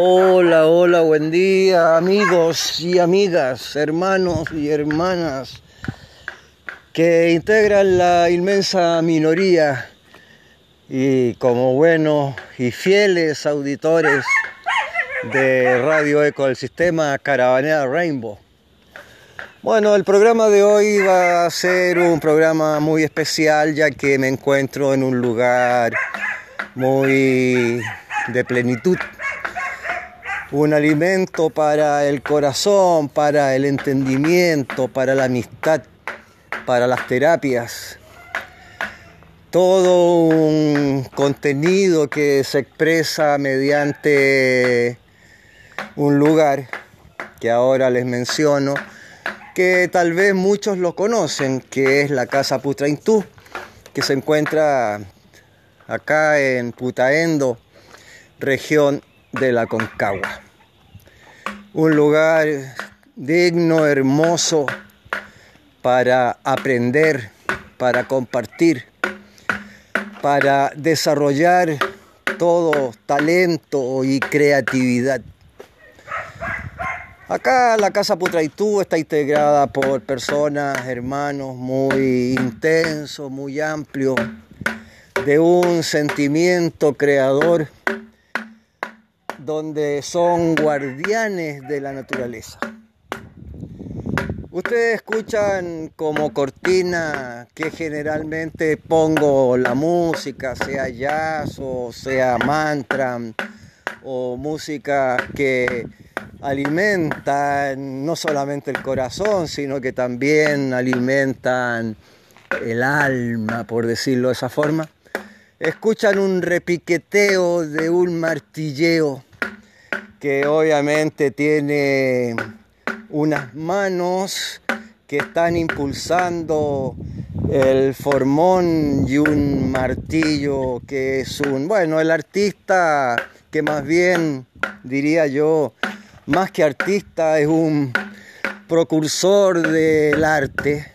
Hola, hola, buen día amigos y amigas, hermanos y hermanas que integran la inmensa minoría y como buenos y fieles auditores de Radio Eco del sistema Caravanera Rainbow. Bueno, el programa de hoy va a ser un programa muy especial ya que me encuentro en un lugar muy de plenitud un alimento para el corazón, para el entendimiento, para la amistad, para las terapias. Todo un contenido que se expresa mediante un lugar que ahora les menciono, que tal vez muchos lo conocen, que es la Casa Putraintú, que se encuentra acá en Putaendo, región de la Concagua. Un lugar digno, hermoso para aprender, para compartir, para desarrollar todo talento y creatividad. Acá la Casa Putraitú está integrada por personas, hermanos muy intensos, muy amplios, de un sentimiento creador donde son guardianes de la naturaleza. Ustedes escuchan como cortina que generalmente pongo la música, sea jazz o sea mantra o música que alimentan no solamente el corazón, sino que también alimentan el alma, por decirlo de esa forma. Escuchan un repiqueteo de un martilleo que obviamente tiene unas manos que están impulsando el formón y un martillo que es un, bueno, el artista que más bien diría yo, más que artista es un procursor del arte.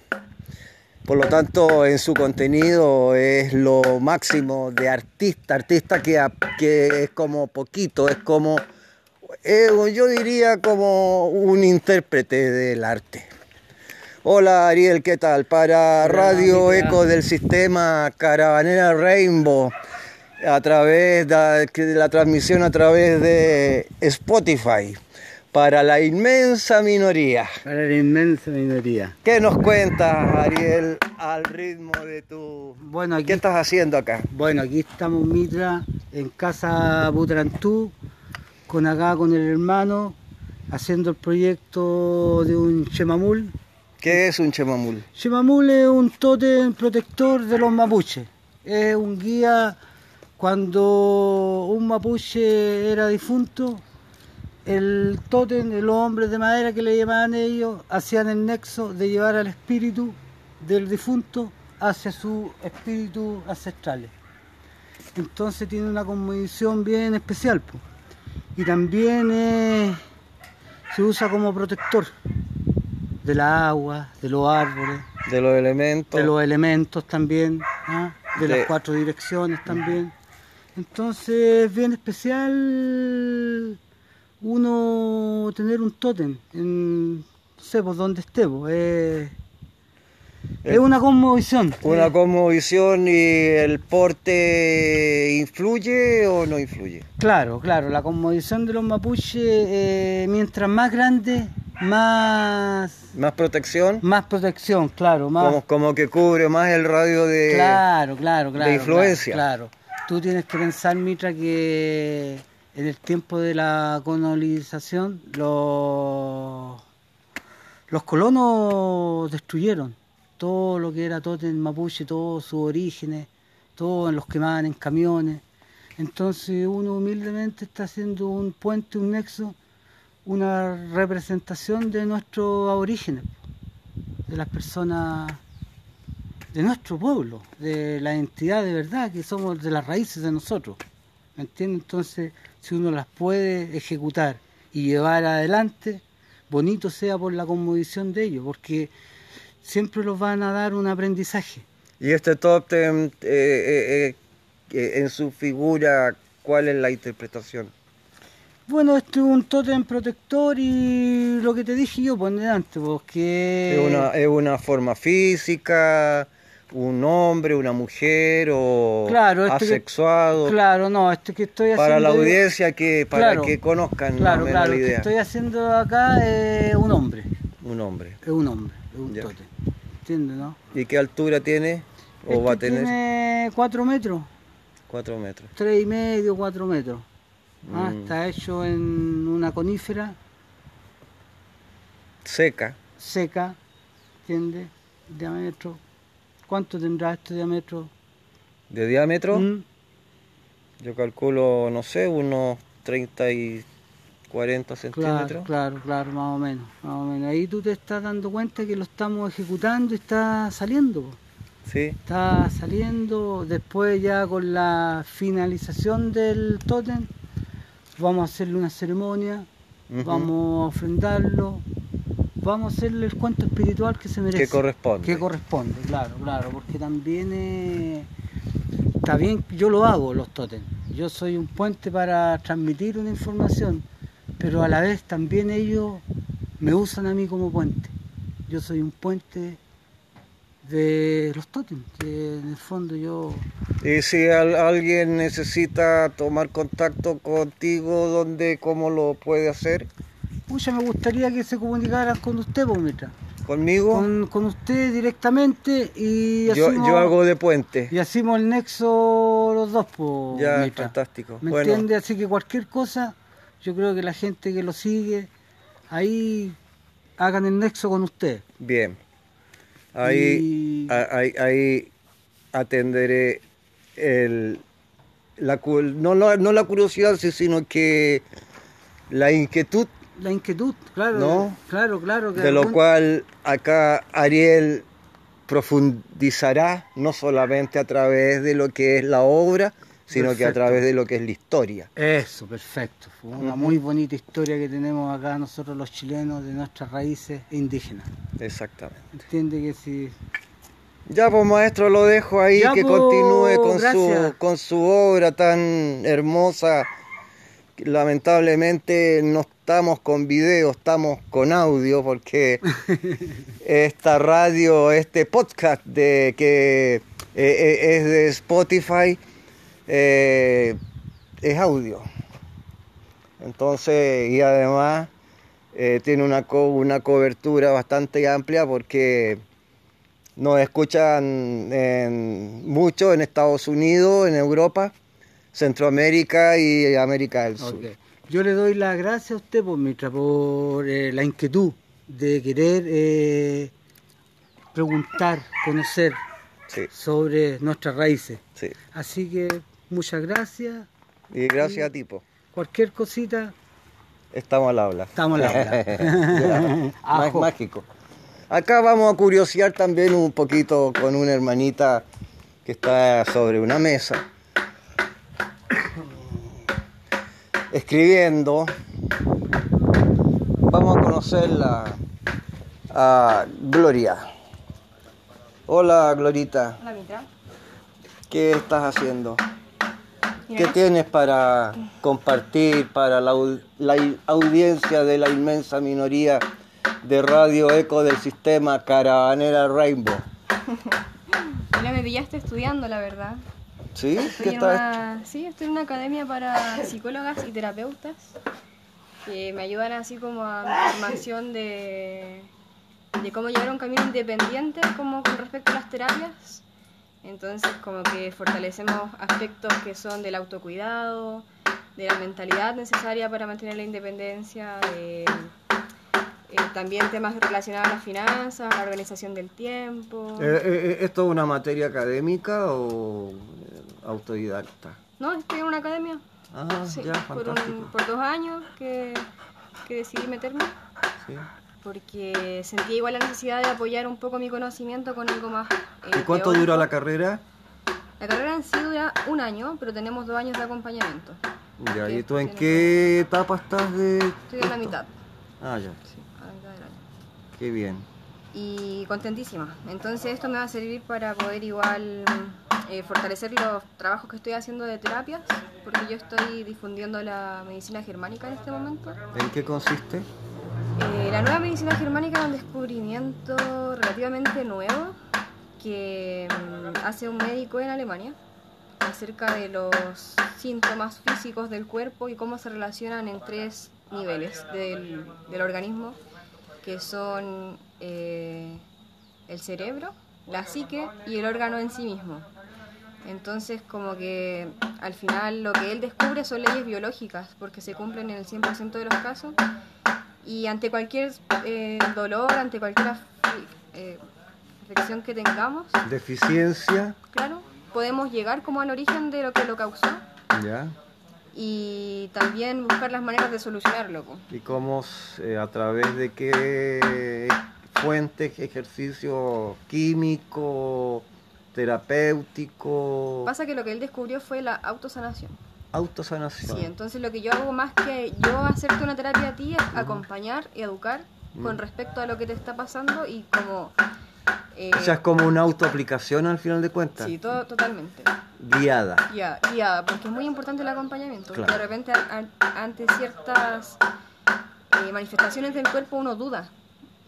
Por lo tanto, en su contenido es lo máximo de artista, artista que, que es como poquito, es como eh, yo diría como un intérprete del arte. Hola Ariel, ¿qué tal? Para Radio Eco del sistema Caravanera Rainbow, a través de la transmisión a través de Spotify, para la inmensa minoría. Para la inmensa minoría. ¿Qué nos cuentas, Ariel, al ritmo de tu... Bueno, ¿Qué estás haciendo acá? Bueno, aquí estamos, Mitra, en Casa Butrantú, con acá con el hermano haciendo el proyecto de un chemamul. ¿Qué es un chemamul? Chemamul es un tótem protector de los mapuches. Es un guía cuando un mapuche era difunto, el tótem, los hombres de madera que le llamaban ellos, hacían el nexo de llevar al espíritu del difunto hacia sus espíritus ancestrales. Entonces tiene una condición bien especial. Pues y también se usa como protector de la agua, de los árboles, de los elementos, de los elementos también, ¿ah? de, las cuatro direcciones también. Entonces es bien especial uno tener un tótem en, no sé, por donde estemos. Es una cosmovisión. Una cosmovisión y el porte influye o no influye. Claro, claro, la cosmovisión de los mapuches, eh, mientras más grande, más... Más protección. Más protección, claro. Más... Como, que cubre más el radio de, claro, claro, claro, de influencia. Claro, Tú tienes que pensar, Mitra, que en el tiempo de la colonización los, los colonos destruyeron todo lo que era en mapuche, todos sus orígenes, todos los quemaban en camiones. Entonces uno humildemente está haciendo un puente, un nexo, una representación de nuestros orígenes, de las personas de nuestro pueblo, de la entidad de verdad, que somos de las raíces de nosotros. ¿Me entiendes? Entonces, si uno las puede ejecutar y llevar adelante, bonito sea por la conmovisión de ellos, porque siempre los van a dar un aprendizaje. Y este top ten, eh, eh, eh, en su figura, ¿cuál es la interpretación? Bueno, este es un tótem protector y lo que te dije yo por delante, porque... ¿Es una, ¿Es una forma física, un hombre, una mujer o Claro, este que- asexuado? Claro, no, este que estoy haciendo... para la audiencia, que para Claro, que conozcan Claro, claro, la lo que estoy haciendo acá es un hombre, Un hombre. es un hombre, es un tótem. ¿Entiendes, no? ¿Y qué altura tiene? ¿O Este va a tener? tiene cuatro metros, Cuatro metros. tres y medio, cuatro metros. Ah, Mm. Está hecho en una conífera Seca. seca, ¿entiendes? Diámetro. ¿Cuánto tendrá este diámetro? ¿De diámetro? Mm, Yo calculo, no sé, unos 30 y 40 Claro, centímetros. claro, claro, más o menos, más o menos. Ahí tú te estás dando cuenta que lo estamos ejecutando y está saliendo. Sí. Está saliendo. Después ya con la finalización del tótem, vamos a hacerle una ceremonia, vamos a ofrendarlo, vamos a hacerle el cuento espiritual que se merece. Que corresponde. Que corresponde, claro, claro, porque también eh, está bien, yo lo hago, los tótems. Yo soy un puente para transmitir una información, pero a la vez también ellos me usan a mí como puente. Yo soy un puente de los tótems, que en el fondo yo... Y si al- alguien necesita tomar contacto contigo, ¿dónde, cómo lo puede hacer? Pucha, me gustaría que se comunicaran con usted, pues, Mitra. ¿Conmigo? Con, con usted directamente y yo, hacemos, yo hago de puente. y hacemos el nexo los dos, pues, Ya, Mitra. fantástico. ¿Me Bueno, entiende? Así que cualquier cosa, yo creo que la gente que lo sigue, ahí hagan el nexo con usted. bien. Ahí, Y- ahí, ahí atenderé el, la, no, la- no la curiosidad, sino que la inquietud, La inquietud, claro, ¿No? claro, claro. Que de lo cual acá Ariel profundizará, no solamente a través de lo que es la obra, sino que a través de lo que es la historia. Eso, perfecto. Fue una muy bonita historia que tenemos acá nosotros los chilenos de nuestras raíces indígenas. Exactamente. Entiende que si Ya, pues maestro, lo dejo ahí, Ya, que pues, continúe con gracias. su, con su obra tan hermosa. Lamentablemente no estamos con video, estamos con audio, porque esta radio, este podcast de que eh, eh, es de Spotify, eh, es audio. Entonces, y además eh, tiene una, co- una cobertura bastante amplia porque nos escuchan en- mucho en Estados Unidos, en Europa, Centroamérica y América del Sur. Yo le doy las gracias a usted por, eh, la inquietud de querer eh, preguntar, conocer Sí, sobre nuestras raíces. sí. Así que muchas gracias. Y gracias a ti, po. Cualquier cosita, Estamos al habla. estamos al habla. Más mágico. Acá vamos a curiosear también un poquito con una hermanita que está sobre una mesa. Escribiendo. Vamos a conocerla a Gloria. Hola, Glorita. Hola, Mitra. ¿Qué estás haciendo? ¿Qué tienes para compartir para la, audiencia de la inmensa minoría de Radio Eco del sistema Caravanera Rainbow? mira, me pillaste estudiando, la verdad. ¿Sí? Estoy ¿Qué en estás? una, sí, estoy en una academia para psicólogas y terapeutas que me ayudan así como a mi formación de, de cómo llevar un camino independiente como con respecto a las terapias. Entonces como que fortalecemos aspectos que son del autocuidado, de la mentalidad necesaria para mantener la independencia, de, eh, también temas relacionados a las finanzas, la organización del tiempo. Eh, eh, ¿Esto es una materia académica o autodidacta? No, estoy en una academia. Ah, Sí, ya, por, un- por dos años que, que decidí meterme, Sí. Porque sentí igual la necesidad de apoyar un poco mi conocimiento con algo más. eh, ¿Y cuánto teórico. dura la carrera? La carrera en sí dura un año, pero tenemos dos años de acompañamiento. Ya, ¿y tú en qué etapa estás de...? Estoy en la mitad, Ah, ya, a la mitad del año. qué bien. Y contentísima. Entonces esto me va a servir para poder igual eh, fortalecer los trabajos que estoy haciendo de terapias, porque yo estoy difundiendo la medicina germánica en este momento. ¿En qué consiste? Eh, la nueva medicina germánica es un descubrimiento relativamente nuevo que mm, hace un médico en Alemania acerca de los síntomas físicos del cuerpo y cómo se relacionan en tres niveles del, del organismo, que son eh, el cerebro, la psique y el órgano en sí mismo. Entonces, como que al final lo que él descubre son leyes biológicas, porque se cumplen en el 100% de los casos. Y ante cualquier eh, dolor, ante cualquier eh, afección que tengamos, Deficiencia, claro, podemos llegar como al origen de lo que lo causó ¿ya? y también buscar las maneras de solucionarlo. ¿Y cómo, eh, a través de qué fuentes, ejercicio químico, terapéutico, Pasa que lo que él descubrió fue la autosanación. Autosanación? Sí, entonces lo que yo hago más que yo hacerte una terapia a ti es acompañar y educar con respecto a lo que te está pasando y como... eh, O sea, es como una autoaplicación al final de cuentas, sí, todo, totalmente. guiada. Ya, ya, porque es muy importante el acompañamiento. Claro. De repente, a- a- ante ciertas eh, manifestaciones del cuerpo, uno duda.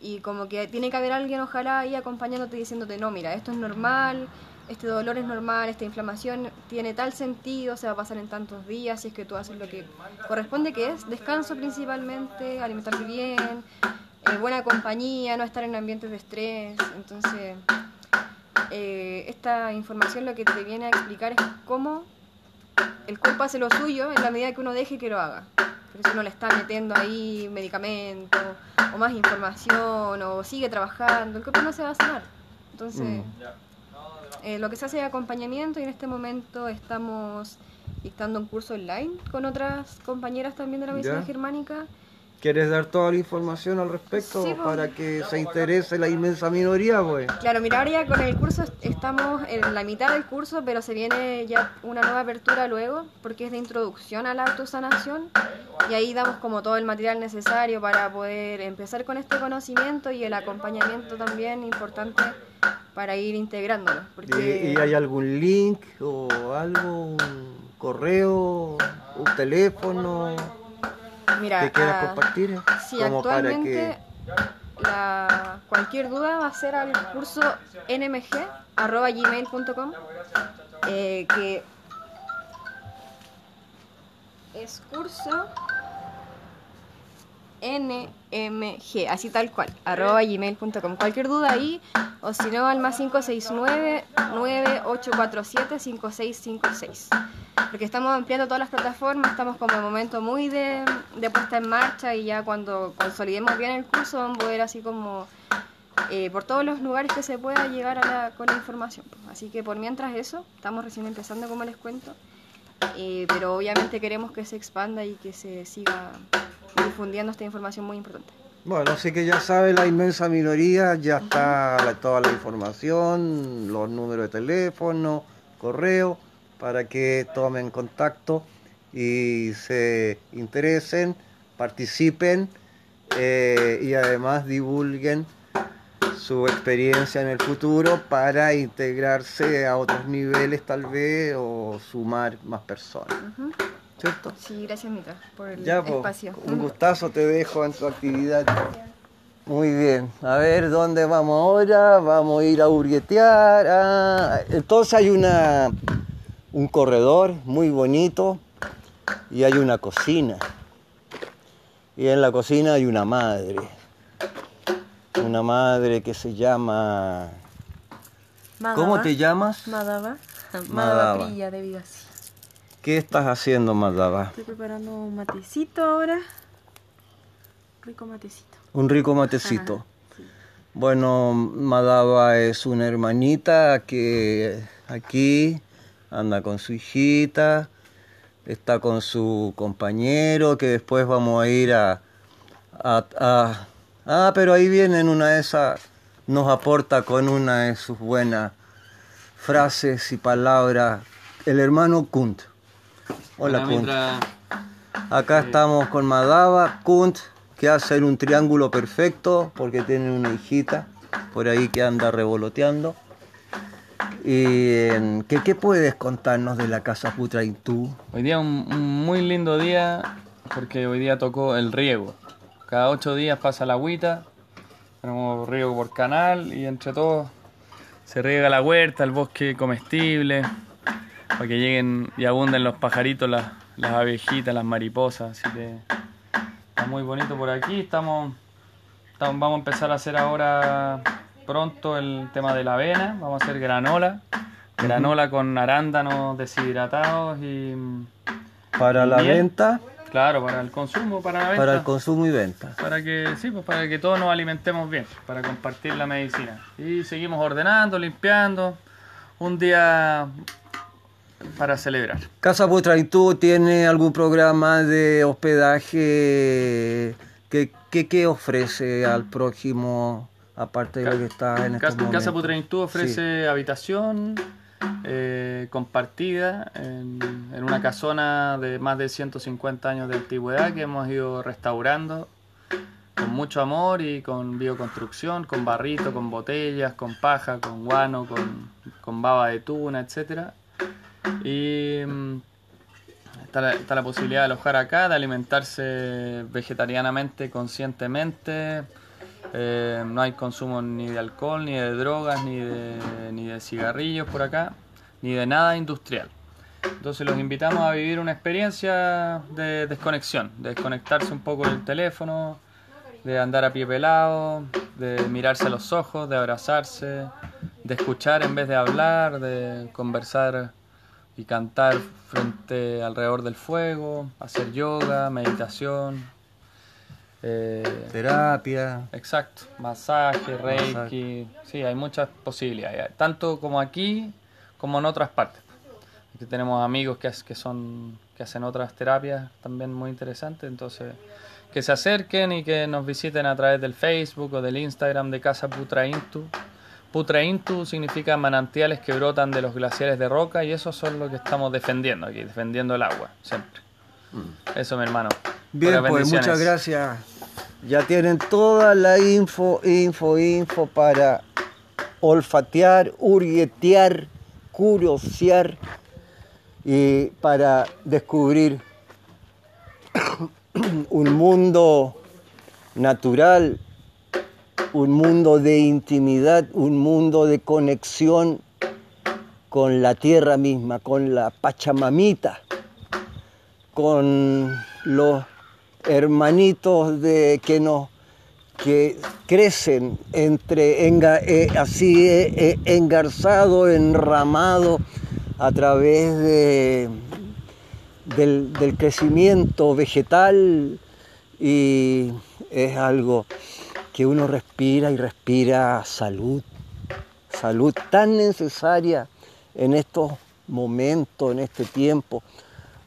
Y como que tiene que haber alguien, ojalá, ahí acompañándote diciéndote: no, mira, esto es normal, este dolor es normal, esta inflamación tiene tal sentido, se va a pasar en tantos días, si es que tú haces lo que corresponde, que es descanso principalmente, alimentarte bien, eh, buena compañía, no estar en ambientes de estrés. Entonces eh, esta información lo que te viene a explicar es cómo el cuerpo hace lo suyo en la medida que uno deje que lo haga. Pero si uno le está metiendo ahí medicamentos o más información o sigue trabajando, el cuerpo no se va a sanar. Entonces, eh, lo que se hace es acompañamiento y en este momento estamos dictando un curso online con otras compañeras también de la medicina germánica. ¿Quieres dar toda la información al respecto Sí, pues. para que se interese la inmensa minoría, pues? Claro, mira, ahora ya con el curso est- estamos en la mitad del curso, pero se viene ya una nueva apertura luego, porque es de introducción a la autosanación, y ahí damos como todo el material necesario para poder empezar con este conocimiento y el acompañamiento también importante para ir integrándolo. ¿Y, Porque y hay algún link o algo, un correo, un teléfono mira, que quieras ah, compartir? Sí, Como para actualmente que... la, cualquier duda va a ser al curso nmg.gmail.com eh, que es curso nmg, así tal cual, arroba gmail.com. Cualquier duda ahí, o si no, al más 569-9847-5656. Porque estamos ampliando todas las plataformas, estamos como en momento muy de, de puesta en marcha y ya cuando consolidemos bien el curso vamos a poder así como eh, por todos los lugares que se pueda llegar a la- con la información. Así que por mientras eso, estamos recién empezando como les cuento, eh, pero obviamente queremos que se expanda y que se siga difundiendo esta información muy importante. Bueno, así que ya sabe la inmensa minoría, ya está toda la información, los números de teléfono, correo, para que tomen contacto y se interesen, participen eh, y además divulguen su experiencia en el futuro para integrarse a otros niveles tal vez o sumar más personas. ¿Cierto? Sí, gracias Mitra por el Ya, po, espacio. un gustazo te dejo en tu actividad. Muy bien, a ver dónde vamos ahora. Vamos a ir a hurguetear. Ah, entonces hay una, un corredor muy bonito y hay una cocina. Y en la cocina hay una madre. Una madre que se llama. ¿Cómo te llamas? Madaba. Madaba. Prilla de Vigasi. ¿Qué estás haciendo, Madaba? Estoy preparando un matecito ahora. Rico matecito. Un rico matecito. Bueno, Madaba es una hermanita que aquí anda con su hijita, está con su compañero, que después vamos a ir a... a- a- ah, pero ahí viene en una de esas, nos aporta con una de sus buenas frases y palabras, el hermano Kunt. Hola, Kunt. Acá estamos con Madaba, Kunt, que hace un triángulo perfecto porque tiene una hijita por ahí que anda revoloteando. ¿Y em, ¿qué, puedes contarnos de la Casa Putraintú? Hoy día un, un muy lindo día porque hoy día tocó el riego. Cada ocho días pasa la agüita, tenemos riego por canal y entre todos se riega la huerta, el bosque comestible, para que lleguen y abunden los pajaritos, las, las abejitas, las mariposas. Está muy bonito por aquí. Estamos- vamos a empezar a hacer ahora pronto el tema de la avena. Vamos a hacer granola. Granola con arándanos deshidratados y Para la venta, claro, para el consumo, para la venta. para el consumo y venta. Para que, sí, pues para que todos nos alimentemos bien, para compartir la medicina. Y seguimos ordenando, limpiando. Un día para celebrar. Casa Putraintú tiene algún programa de hospedaje que, que, que ofrece al prójimo, aparte de lo que está en estos Casa, Casa momentos? Putraintú ofrece habitación eh, compartida en, en una casona de más de 150 años de antigüedad que hemos ido restaurando con mucho amor y con bioconstrucción, con barrito, con botellas, con paja, con guano, con, con baba de tuna, etcétera. Y mm, está la, está la posibilidad de alojar acá, de alimentarse vegetarianamente, conscientemente. Eh, no hay consumo ni de alcohol, ni de drogas, ni de, ni de cigarrillos por acá, ni de nada industrial. Entonces los invitamos a vivir una experiencia de desconexión, de desconectarse un poco del teléfono, de andar a pie pelado, de mirarse a los ojos, de abrazarse, de escuchar en vez de hablar, de conversar y cantar frente alrededor del fuego, hacer yoga, meditación. Eh, Terapia. Exacto, masaje, reiki, Masaje. sí, hay muchas posibilidades, tanto como aquí como en otras partes. Aquí tenemos amigos que, que son que hacen otras terapias también muy interesantes, entonces que se acerquen y que nos visiten a través del Facebook o del Instagram de Casa Putraintu. Putraintu significa manantiales que brotan de los glaciares de roca y eso son lo que estamos defendiendo aquí, defendiendo el agua, siempre. Eso, mi hermano. Bien, pues muchas gracias. Ya tienen toda la info, info, info para olfatear, hurguetear, curiosear y para descubrir un mundo natural, un mundo de intimidad, un mundo de conexión con la tierra misma, con la Pachamamita con los hermanitos de que nos que crecen entre eh, así eh, eh, engarzado, enramado a través de, del crecimiento vegetal y es algo que uno respira y respira salud, salud tan necesaria en estos momentos, en este tiempo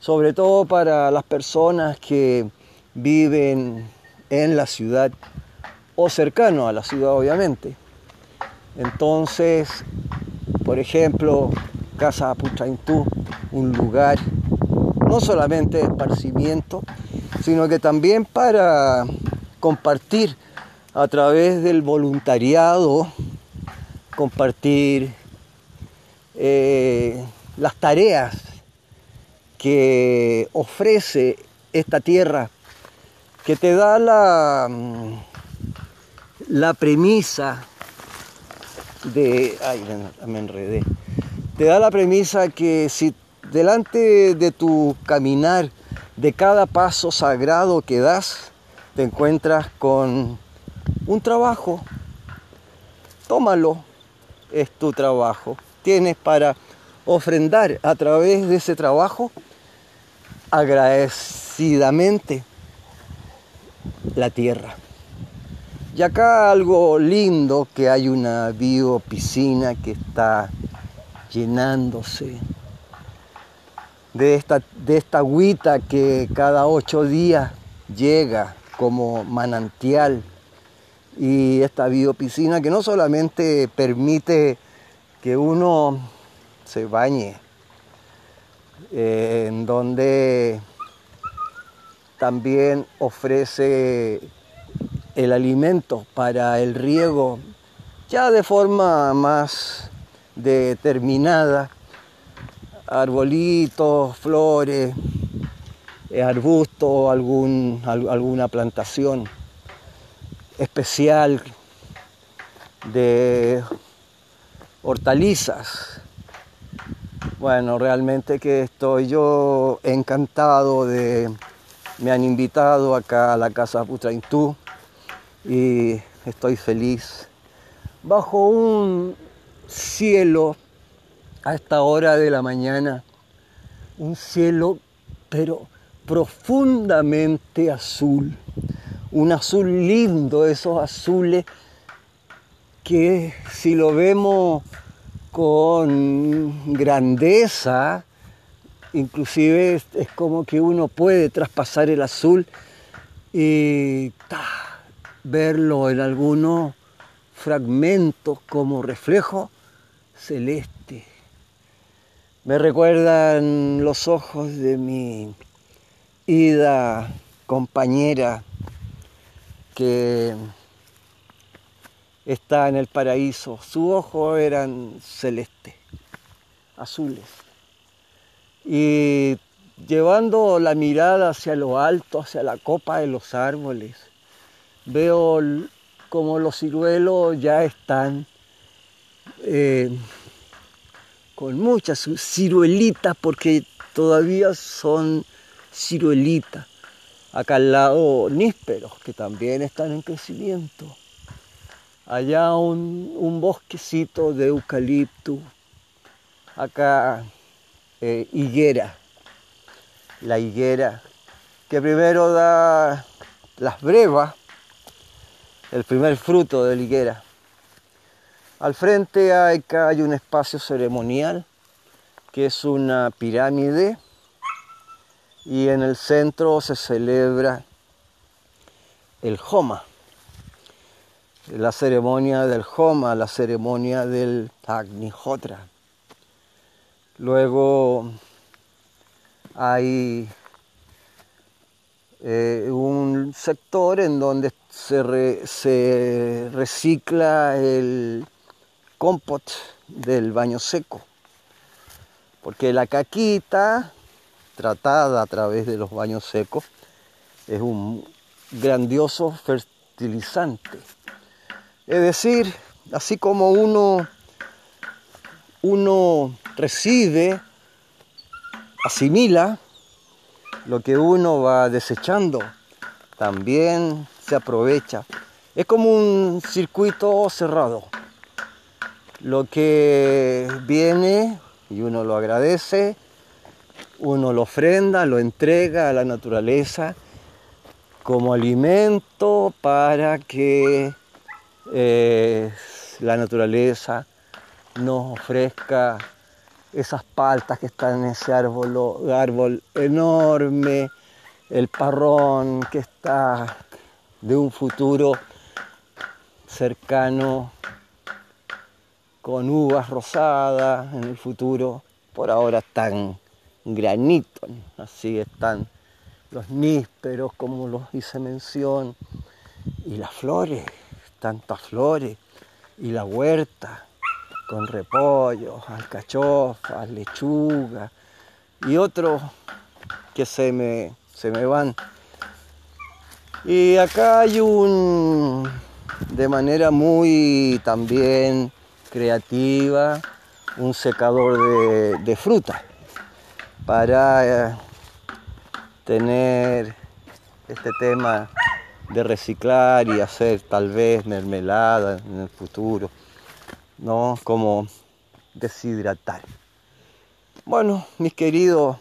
sobre todo para las personas que viven en la ciudad o cercano a la ciudad, obviamente. Entonces, por ejemplo, Casa Putraintú, un lugar no solamente de esparcimiento, sino que también para compartir a través del voluntariado, compartir eh, las tareas que ofrece esta tierra, que te da la, mm, la premisa de... Ay, me- me enredé. Te da la premisa que si delante de tu caminar, de cada paso sagrado que das, te encuentras con un trabajo, tómalo, es tu trabajo. Tienes para ofrendar a través de ese trabajo agradecidamente la tierra. Y acá algo lindo, que hay una biopiscina que está llenándose de esta, de esta agüita que cada ocho días llega como manantial. Y esta biopiscina que no solamente permite que uno se bañe, eh, en donde también ofrece el alimento para el riego ya de forma más, determinada, arbolitos, flores, eh, arbustos, algún, alguna plantación especial de hortalizas. Bueno, realmente que estoy yo encantado de... Me han invitado acá a la casa Putraintú y estoy feliz. Bajo un cielo a esta hora de la mañana, un cielo pero profundamente azul, un azul lindo, esos azules que si lo vemos con grandeza, inclusive es, como que uno puede traspasar el azul y verlo en algunos fragmentos como reflejo celeste. Me recuerdan los ojos de mi ida compañera que está en el paraíso. Sus ojos eran celestes, azules. Y llevando la mirada hacia lo alto, hacia la copa de los árboles, veo como los ciruelos ya están eh, con muchas ciruelitas, porque todavía son ciruelitas. Acá al lado nísperos, que también están en crecimiento allá un, bosquecito de eucalipto, acá eh, higuera, la higuera, que primero da las brevas, el primer fruto de la higuera. Al frente hay, hay un espacio ceremonial que es una pirámide y en el centro se celebra el Joma la ceremonia del Homa, la ceremonia del Agnihotra. Luego hay eh, un sector en donde se, se recicla el compot del baño seco, porque la caquita tratada a través de los baños secos es un grandioso fertilizante. Es decir, así como uno, uno recibe, asimila lo que uno va desechando, también se aprovecha. Es como un circuito cerrado. Lo que viene y uno lo agradece, uno lo ofrenda, lo entrega a la naturaleza como alimento para que eh, la naturaleza nos ofrezca esas paltas que están en ese árbol, árbol enorme, el parrón que está de un futuro cercano con uvas rosadas en el futuro, por ahora están granito, así están los nísperos como los hice mención y las flores tantas flores y la huerta con repollos, alcachofas, lechuga y otros que se me, se me van. Y acá hay un, de manera muy también creativa, un secador de, de fruta para eh, tener este tema de reciclar y hacer tal vez mermelada en el futuro, ¿no? Como deshidratar. Bueno, mis queridos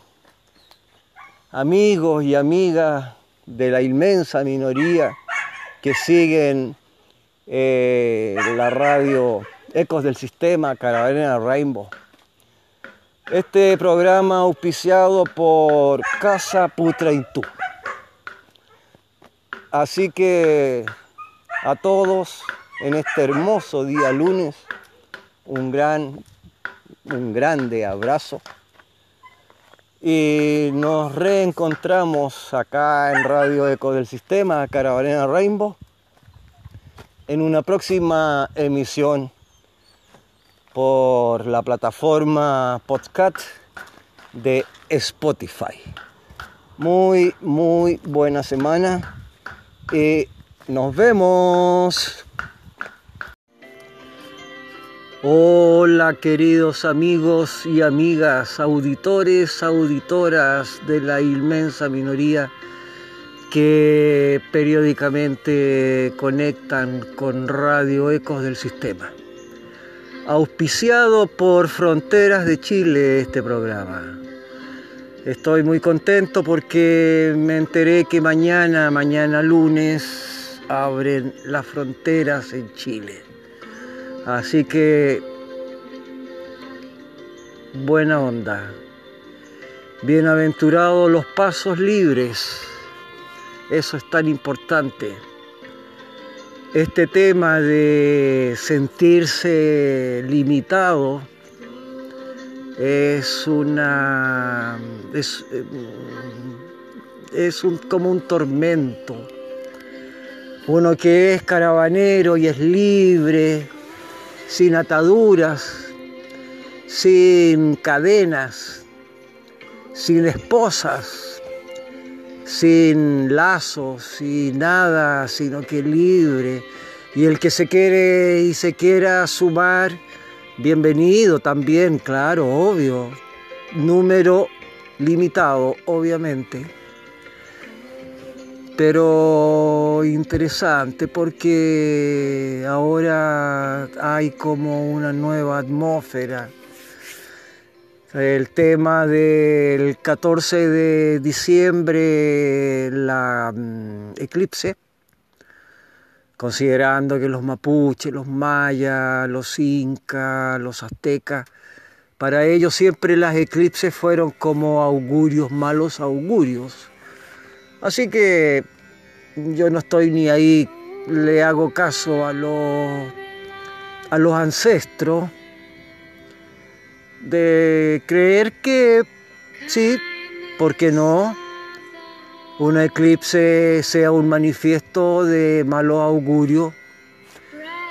amigos y amigas de la inmensa minoría que siguen eh, la radio Ecos del Sistema Caravana Rainbow. Este programa auspiciado por Casa Putraintú. Así que a todos en este hermoso día lunes, un gran, un grande abrazo. Y nos reencontramos acá en Radio Eco del Sistema, Caravana Rainbow, en una próxima emisión por la plataforma podcast de Spotify. Muy, muy buena semana y nos vemos. Hola queridos amigos y amigas, auditores, auditoras de la inmensa minoría que periódicamente conectan con Radio Ecos del Sistema. Auspiciado por Fronteras de Chile este programa. Estoy muy contento porque me enteré que mañana, mañana lunes, abren las fronteras en Chile. Así que buena onda. Bienaventurados los pasos libres. Eso es tan importante. Este tema de sentirse limitado es una es, es un, como un tormento. Uno que es caravanero y es libre, sin ataduras, sin cadenas, sin esposas, sin lazos, sin nada, sino que libre. Y el que se quiere y se quiera sumar, bienvenido también, claro, obvio. Número limitado, obviamente pero interesante porque ahora hay como una nueva atmósfera. El tema del 14 de diciembre, la mm, eclipse, considerando que los mapuches, los mayas, los incas, los aztecas, para ellos siempre las eclipses fueron como augurios, malos augurios Así que yo no estoy ni ahí, le hago caso a los, a los ancestros de creer que sí, ¿por qué no? Un eclipse sea un manifiesto de malo augurio.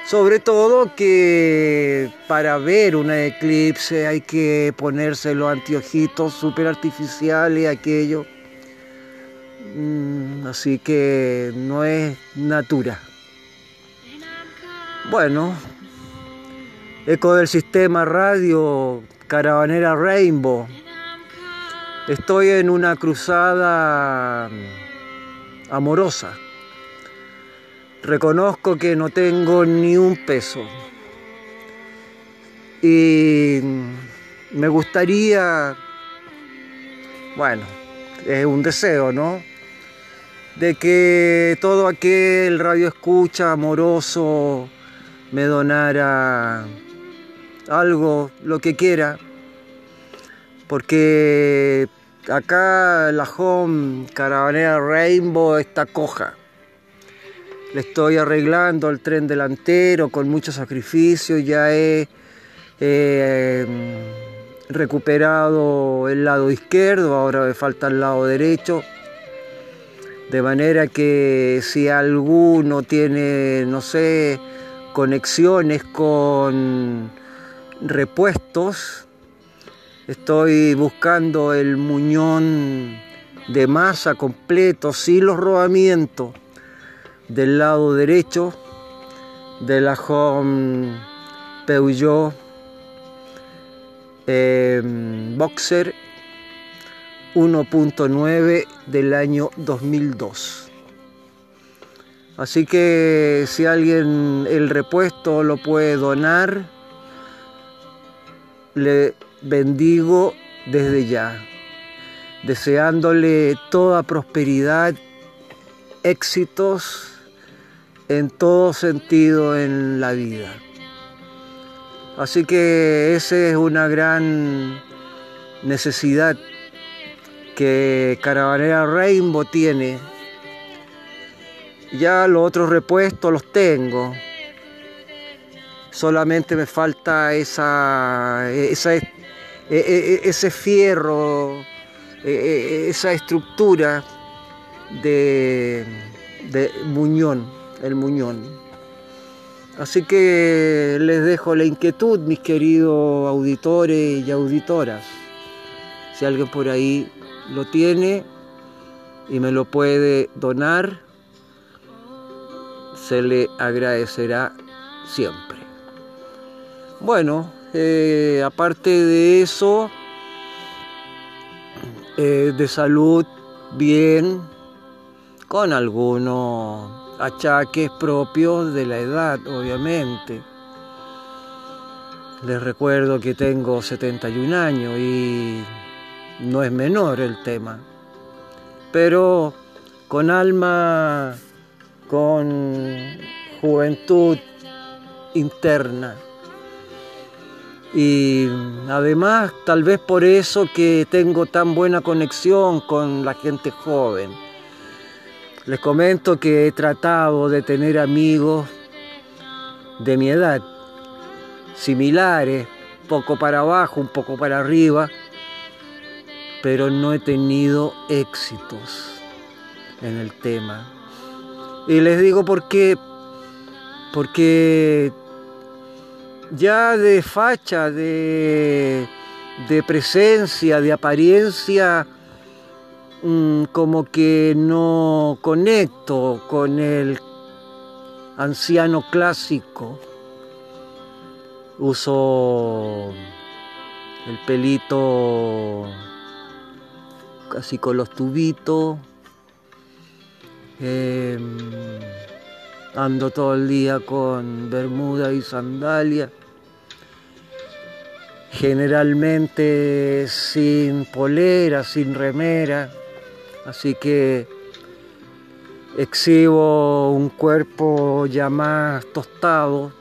Sobre todo que para ver una eclipse hay que ponerse los anteojitos super artificiales, aquello Mm, así que no es natura. Bueno, eco del sistema radio Caravanera Rainbow. Estoy en una cruzada amorosa. Reconozco que no tengo ni un peso. Y me gustaría, bueno, es un deseo, ¿no? De que todo aquel radio escucha amoroso me donara algo, lo que quiera, porque acá la home caravanera Rainbow está coja. Le estoy arreglando el tren delantero con mucho sacrificio, ya he recuperado el lado izquierdo, ahora me falta el lado derecho de manera que si alguno tiene, no sé, conexiones con repuestos, estoy buscando el muñón de masa completo, sin los rodamientos, del lado derecho de la Home Peugeot eh, Boxer 1.9 del año 2002. Así que si alguien el repuesto lo puede donar, le bendigo desde ya, deseándole toda prosperidad, éxitos en todo sentido en la vida. Así que esa es una gran necesidad que Caravanera Rainbow tiene. Ya los otros repuestos los tengo. Solamente me falta esa, esa e, e, e, ese fierro, esa estructura de, de muñón, el muñón. Así que les dejo la inquietud, mis queridos auditores y auditoras. Si alguien por ahí lo tiene y me lo puede donar, se le agradecerá siempre. Bueno, eh, aparte de eso, eh, de salud, bien, con algunos achaques propios de la edad, obviamente. Les recuerdo que tengo 71 años y no es menor el tema, pero con alma, con juventud interna. Y además, tal vez por eso que tengo tan buena conexión con la gente joven. Les comento que he tratado de tener amigos de mi edad, similares, poco para abajo, un poco para arriba, pero no he tenido éxitos en el tema. Y les digo por qué, porque ya de facha, de, de presencia, de apariencia, mm, como que no conecto con el anciano clásico. Uso el pelito casi con los tubitos. Em, ando todo el día con bermuda y sandalia. Generalmente sin polera, sin remera. Así que exhibo un cuerpo ya más tostado.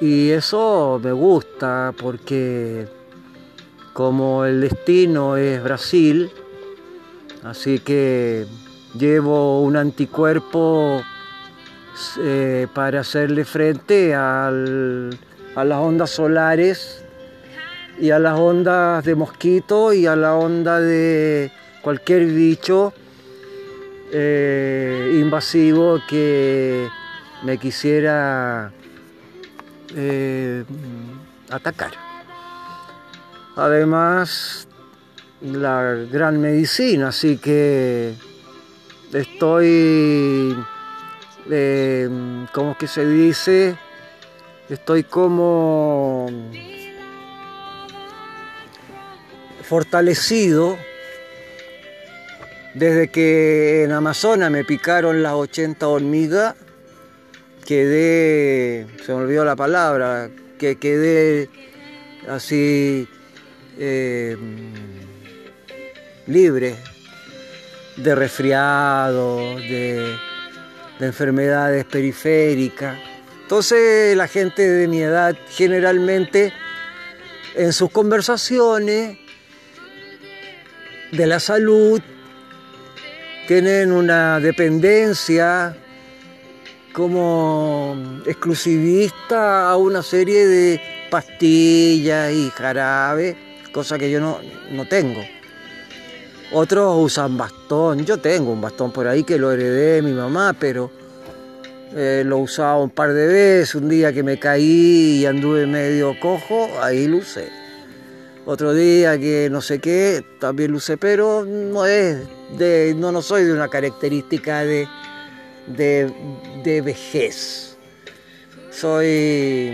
Y eso me gusta porque como el destino es Brasil, así que llevo un anticuerpo eh, para hacerle frente a las ondas solares y a las ondas de mosquito y a la onda de cualquier bicho eh, invasivo que me quisiera eh, atacar. Además, la gran medicina, así que estoy, eh, ¿cómo que se dice? Estoy como fortalecido desde que en Amazonas me picaron las 80 hormigas, quedé, se me olvidó la palabra, que quedé así eh, libre de resfriado, de, de enfermedades periféricas. Entonces la gente de mi edad generalmente en sus conversaciones de la salud tienen una dependencia como exclusivista a una serie de pastillas y jarabes cosa que yo no, no tengo. Otros usan bastón, yo tengo un bastón por ahí que lo heredé de mi mamá, pero eh, lo usaba un par de veces, un día que me caí y anduve medio cojo, ahí lo usé. Otro día que no sé qué, también lo usé, pero no es de, no, no soy de una característica de, de, de vejez. Soy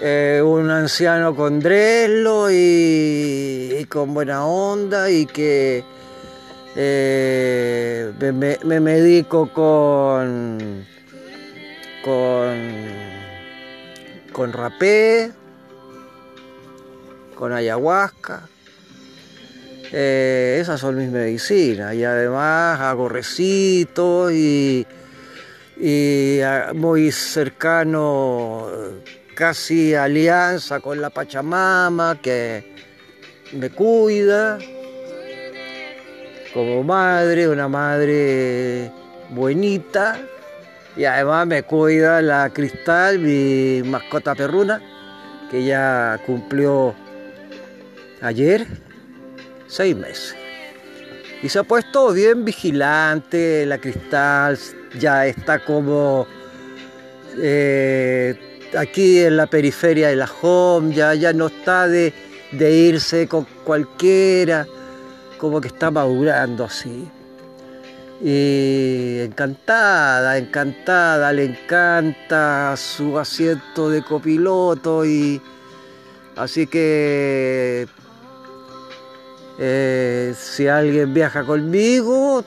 eh, un anciano con dreslo y, con buena onda y que eh, me, medico con, con, con rapé, con ayahuasca. Eh, esas son mis medicinas y además hago recitos y, y ah, muy cercano casi alianza con la Pachamama que me cuida como madre, una madre buenita y además me cuida la Cristal, mi mascota perruna, que ya cumplió ayer seis meses. Y se ha puesto bien vigilante, la cristal ya está como eh, aquí en la periferia de la home, ya, ya no está de, de irse con cualquiera, como que está madurando así. Y encantada, encantada, le encanta su asiento de copiloto y así que eh, si alguien viaja conmigo,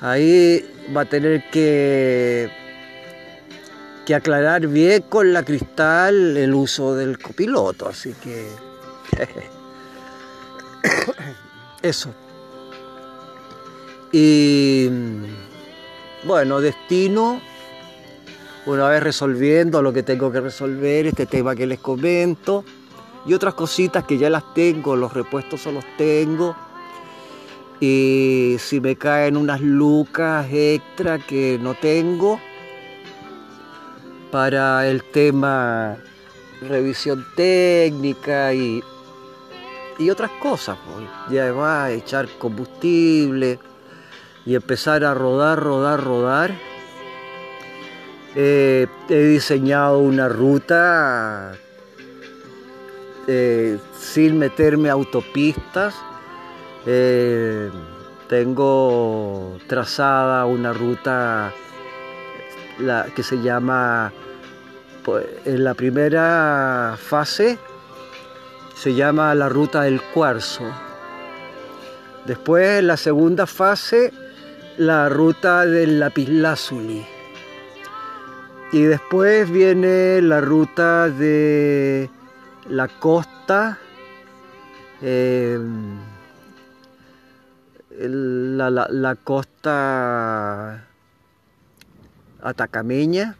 ahí va a tener que, que aclarar bien con la cristal el uso del copiloto, así que eso. Y bueno, destino, una vez resolviendo lo que tengo que resolver, este tema que les comento, y otras cositas que ya las tengo, los repuestos son los tengo. Y si me caen unas lucas extra que no tengo para el tema revisión técnica y, y otras cosas, pues. y además echar combustible y empezar a rodar, rodar, rodar. Eh, he diseñado una ruta eh, sin meterme autopistas. Eh, tengo trazada una ruta la, que se llama, pues, en la primera fase, se llama la ruta del cuarzo. Después, en la segunda fase, la ruta del lapislázuli. Y después viene la ruta de la costa, eh, la, la, la, costa atacameña.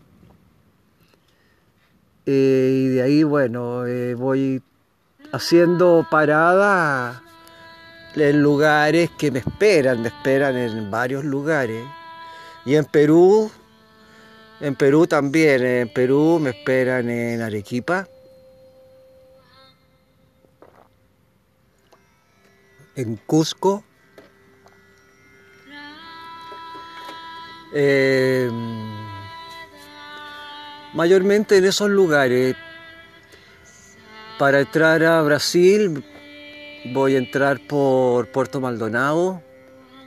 Eh, y de ahí, bueno, eh, voy haciendo parada en lugares que me esperan, me esperan en varios lugares. Y en Perú, en Perú también, en Perú me esperan en Arequipa, en Cusco, eh, mayormente en esos lugares. Para entrar a Brasil voy a entrar por Puerto Maldonado,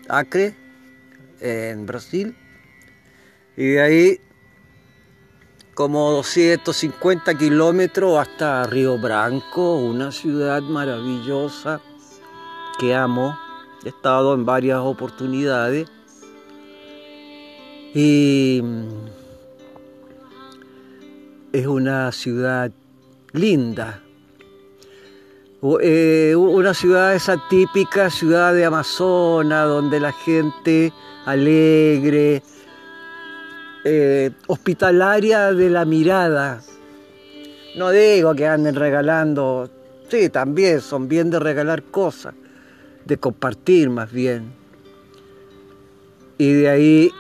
Acre, en Brasil. Y de ahí como 250 kilómetros hasta Río Branco, una ciudad maravillosa que amo. He estado en varias oportunidades. Y es una ciudad linda, eh, una ciudad esa típica ciudad de Amazonas, donde la gente alegre, eh, hospitalaria de la mirada. No digo que anden regalando, sí, también son bien de regalar cosas, de compartir más bien. Y de ahí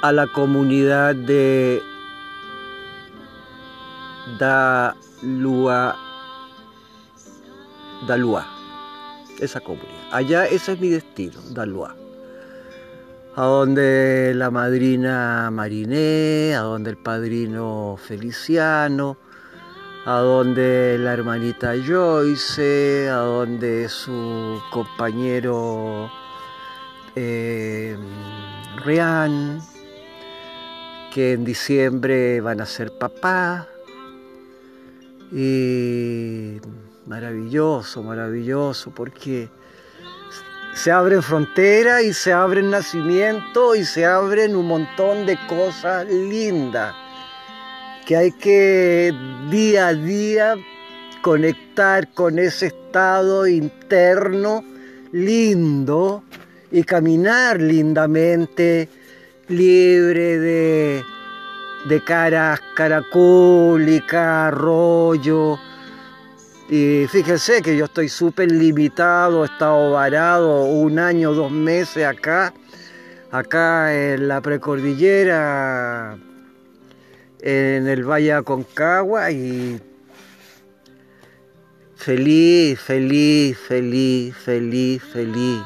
a la comunidad de Dalua Dalua, esa comunidad. Allá ese es mi destino, Dalua. A donde la madrina Mariné, a donde el padrino Feliciano, a donde la hermanita Joyce, a donde su compañero eh, que en diciembre van a ser papá. Y Maravilloso, maravilloso, porque se abren fronteras y se abren nacimientos y se abren un montón de cosas lindas que hay que día a día conectar con ese estado interno lindo y caminar lindamente, libre de, de caras caracólicas, rollo y fíjense que yo estoy súper limitado, he estado varado un año, dos meses acá, acá en la precordillera, en el Valle Aconcagua y Feliz, feliz, feliz, feliz, feliz.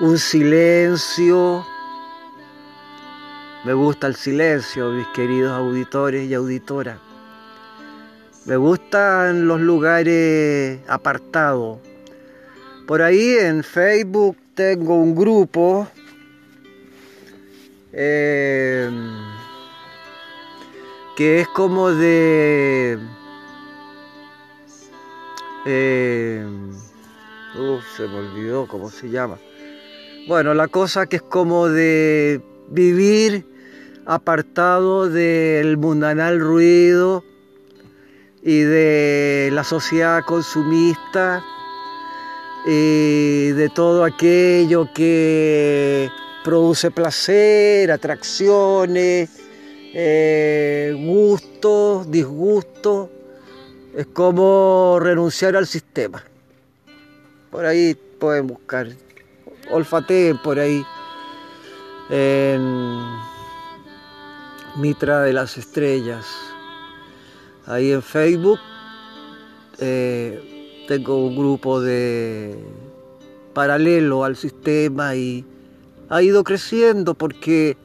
Un silencio. Me gusta el silencio, mis queridos auditores y auditoras. Me gustan los lugares apartados. Por ahí en Facebook tengo un grupo eh, que es como de... Eh, se me olvidó cómo se llama. Bueno, la cosa que es como de vivir apartado del mundanal ruido y de la sociedad consumista y de todo aquello que produce placer, atracciones, eh, gustos, disgustos. Es como renunciar al sistema. Por ahí pueden buscar, olfateen por ahí Mitra de las Estrellas. Ahí en Facebook eh, tengo un grupo de paralelo al sistema y ha ido creciendo porque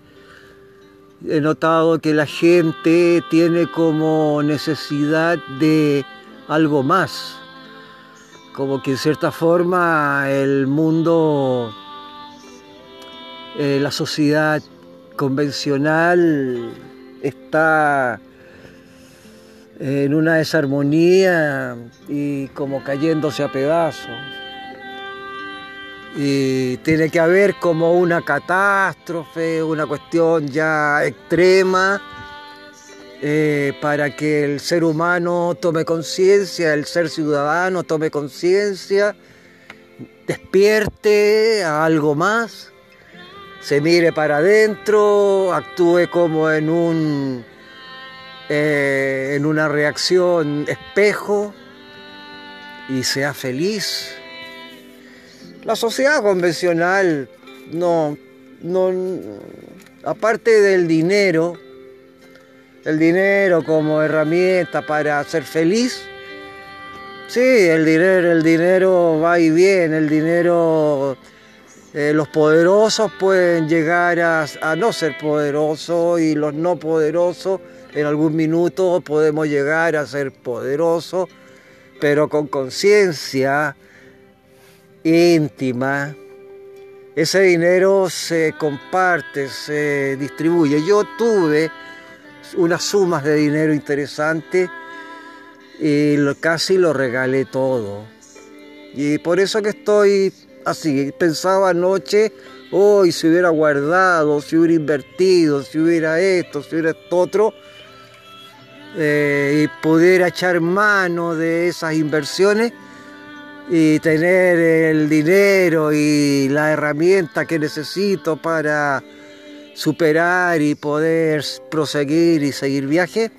he notado que la gente tiene como necesidad de algo más. Como que en cierta forma el mundo, eh, la sociedad convencional está en una desarmonía y como cayéndose a pedazos. Y tiene que haber como una catástrofe, una cuestión ya extrema eh, para que el ser humano tome conciencia, el ser ciudadano tome conciencia, despierte a algo más, se mire para adentro, actúe como en un eh, en una reacción espejo y sea feliz. La sociedad convencional no, no, aparte del dinero, el dinero como herramienta para ser feliz, sí, el dinero, el dinero va y viene, el dinero, eh, los poderosos pueden llegar a, a no ser poderosos y los no poderosos en algún minuto podemos llegar a ser poderosos, pero con conciencia íntima. Ese dinero se comparte, se distribuye. Yo tuve unas sumas de dinero interesantes y casi lo regalé todo. Y por eso que estoy así. Pensaba anoche, hoy si hubiera guardado, si hubiera invertido, si hubiera esto, si hubiera esto otro, eh, y pudiera echar mano de esas inversiones y tener el dinero y la herramienta que necesito para superar y poder proseguir y seguir viaje.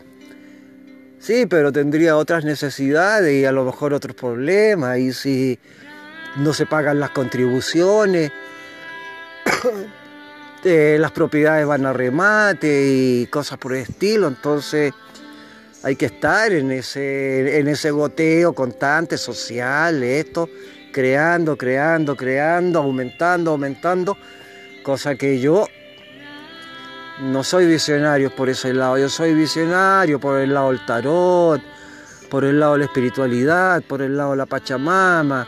Sí, pero tendría otras necesidades y a lo mejor otros problemas. Y si no se pagan las contribuciones, eh, las propiedades van a remate y cosas por el estilo. Entonces hay que estar en ese, en ese goteo constante, social, esto, creando, creando, creando, aumentando, aumentando, cosa que yo no soy visionario por ese lado, yo soy visionario por el lado del tarot, por el lado de la espiritualidad, por el lado de la Pachamama,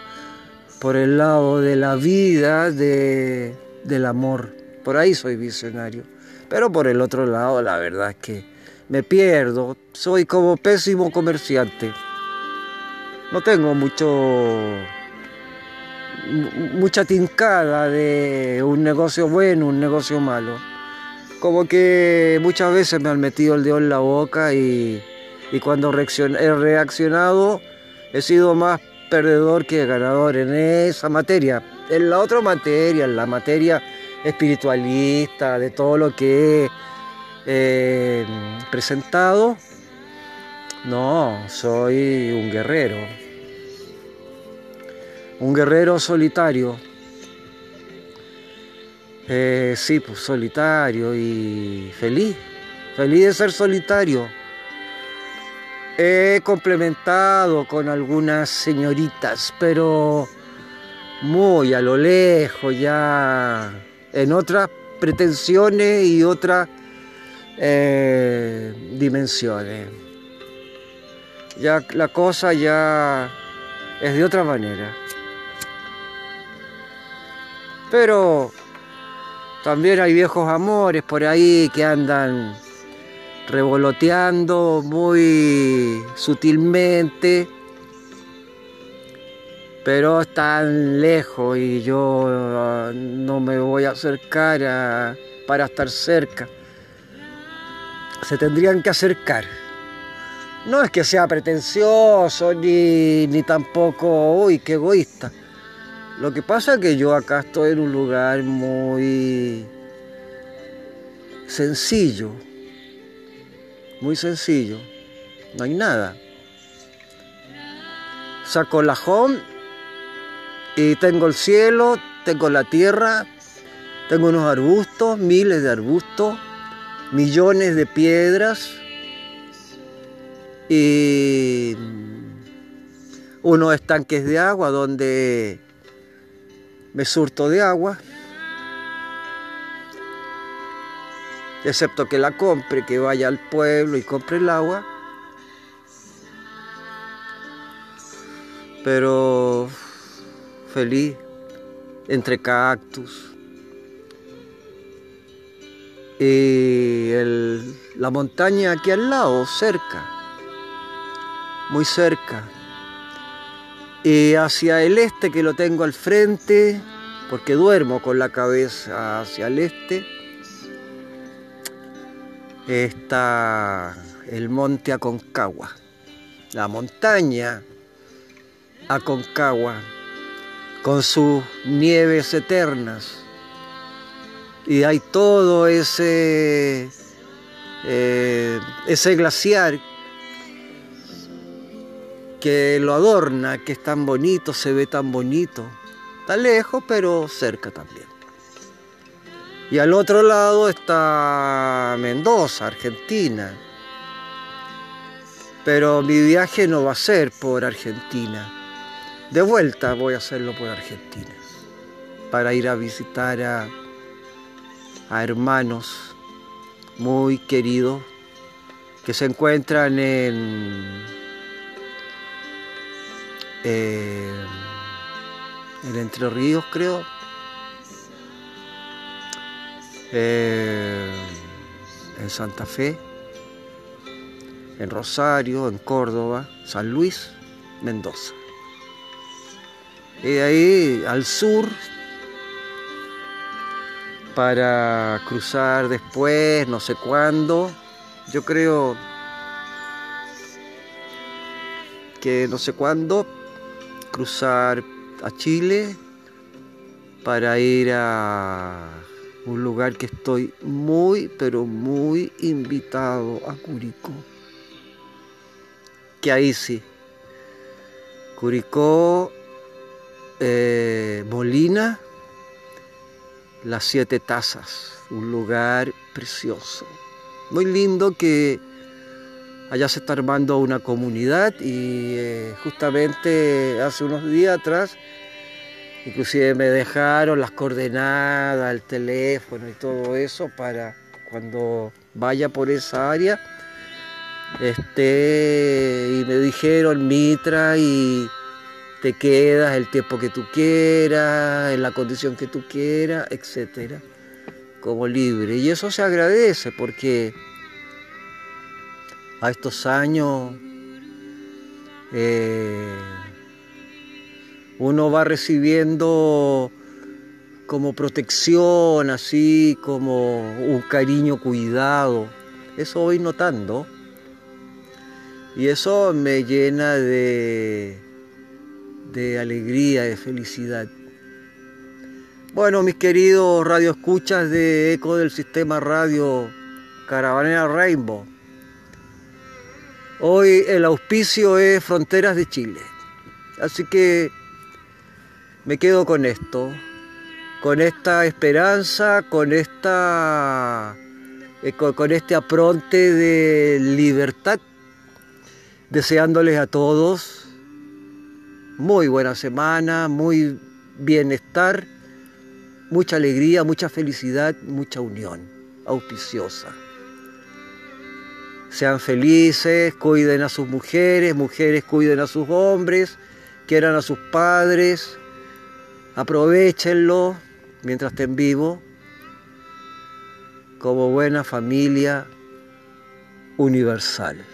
por el lado de la vida, de, del amor. Por ahí soy visionario. Pero por el otro lado, la verdad es que me pierdo, soy como pésimo comerciante. No tengo mucho mucha tincada de un negocio bueno, un negocio malo. Como que muchas veces me han metido el dedo en la boca y, y cuando he reaccionado he sido más perdedor que ganador en esa materia. En la otra materia, en la materia espiritualista, de todo lo que es eh, presentado. No, soy un guerrero. Un guerrero solitario. Eh, sí, pues solitario y feliz. Feliz de ser solitario. He complementado con algunas señoritas, pero muy a lo lejos, ya en otras pretensiones y otras eh, dimensiones. Ya la cosa ya es de otra manera. Pero también hay viejos amores por ahí que andan revoloteando muy sutilmente, pero están lejos y yo ah, no me voy a acercar para estar cerca. Se tendrían que acercar. No es que sea pretencioso ni, ni tampoco, uy, qué egoísta. Lo que pasa es que yo acá estoy en un lugar muy sencillo, muy sencillo, no hay nada. Saco la home y tengo el cielo, tengo la tierra, tengo unos arbustos, miles de arbustos, millones de piedras y unos estanques de agua donde me surto de agua excepto que la compre, que vaya al pueblo y compre el agua. Pero feliz entre cactus. Y la montaña aquí al lado, cerca, muy cerca. Y hacia el este que lo tengo al frente, porque duermo con la cabeza hacia el este está el monte Aconcagua, la montaña Aconcagua, con sus nieves eternas. Y hay todo ese, eh, ese glaciar que lo adorna, que es tan bonito, se ve tan bonito. Está lejos, pero cerca también. Y al otro lado está Mendoza, Argentina. Pero mi viaje no va a ser por Argentina. De vuelta voy a hacerlo por Argentina. Para ir a visitar a, hermanos muy queridos que se encuentran en, eh, en Entre Ríos, creo eh, en Santa Fe, en Rosario, en Córdoba, San Luis, Mendoza. Y ahí al sur para cruzar después, no sé cuándo, yo creo que no sé cuándo, cruzar a Chile para ir a un lugar que estoy muy, pero muy invitado a Curicó. Que ahí sí. Curicó, eh, Molina, las siete tazas, un lugar precioso. Muy lindo que allá se está armando una comunidad y eh, justamente hace unos días atrás Inclusive me dejaron las coordenadas, el teléfono y todo eso para cuando vaya por esa área. Este, y me dijeron Mitra y te quedas el tiempo que tú quieras, en la condición que tú quieras, etcétera, como libre. Y eso se agradece porque a estos años eh, uno va recibiendo como protección, así como un cariño cuidado. Eso voy notando. Y eso me llena de, de alegría, de felicidad. Bueno, mis queridos radioescuchas de Eco del Sistema Radio Caravanera Rainbow. Hoy el auspicio es Fronteras de Chile. Así que me quedo con esto, con esta esperanza, con esta eh, con, este apronte de libertad deseándoles a todos muy buena semana, muy bienestar, mucha alegría, mucha felicidad, mucha unión auspiciosa. Sean felices, cuiden a sus mujeres, mujeres cuiden a sus hombres, quieran a sus padres, aprovechenlo mientras estén vivos como buena familia universal.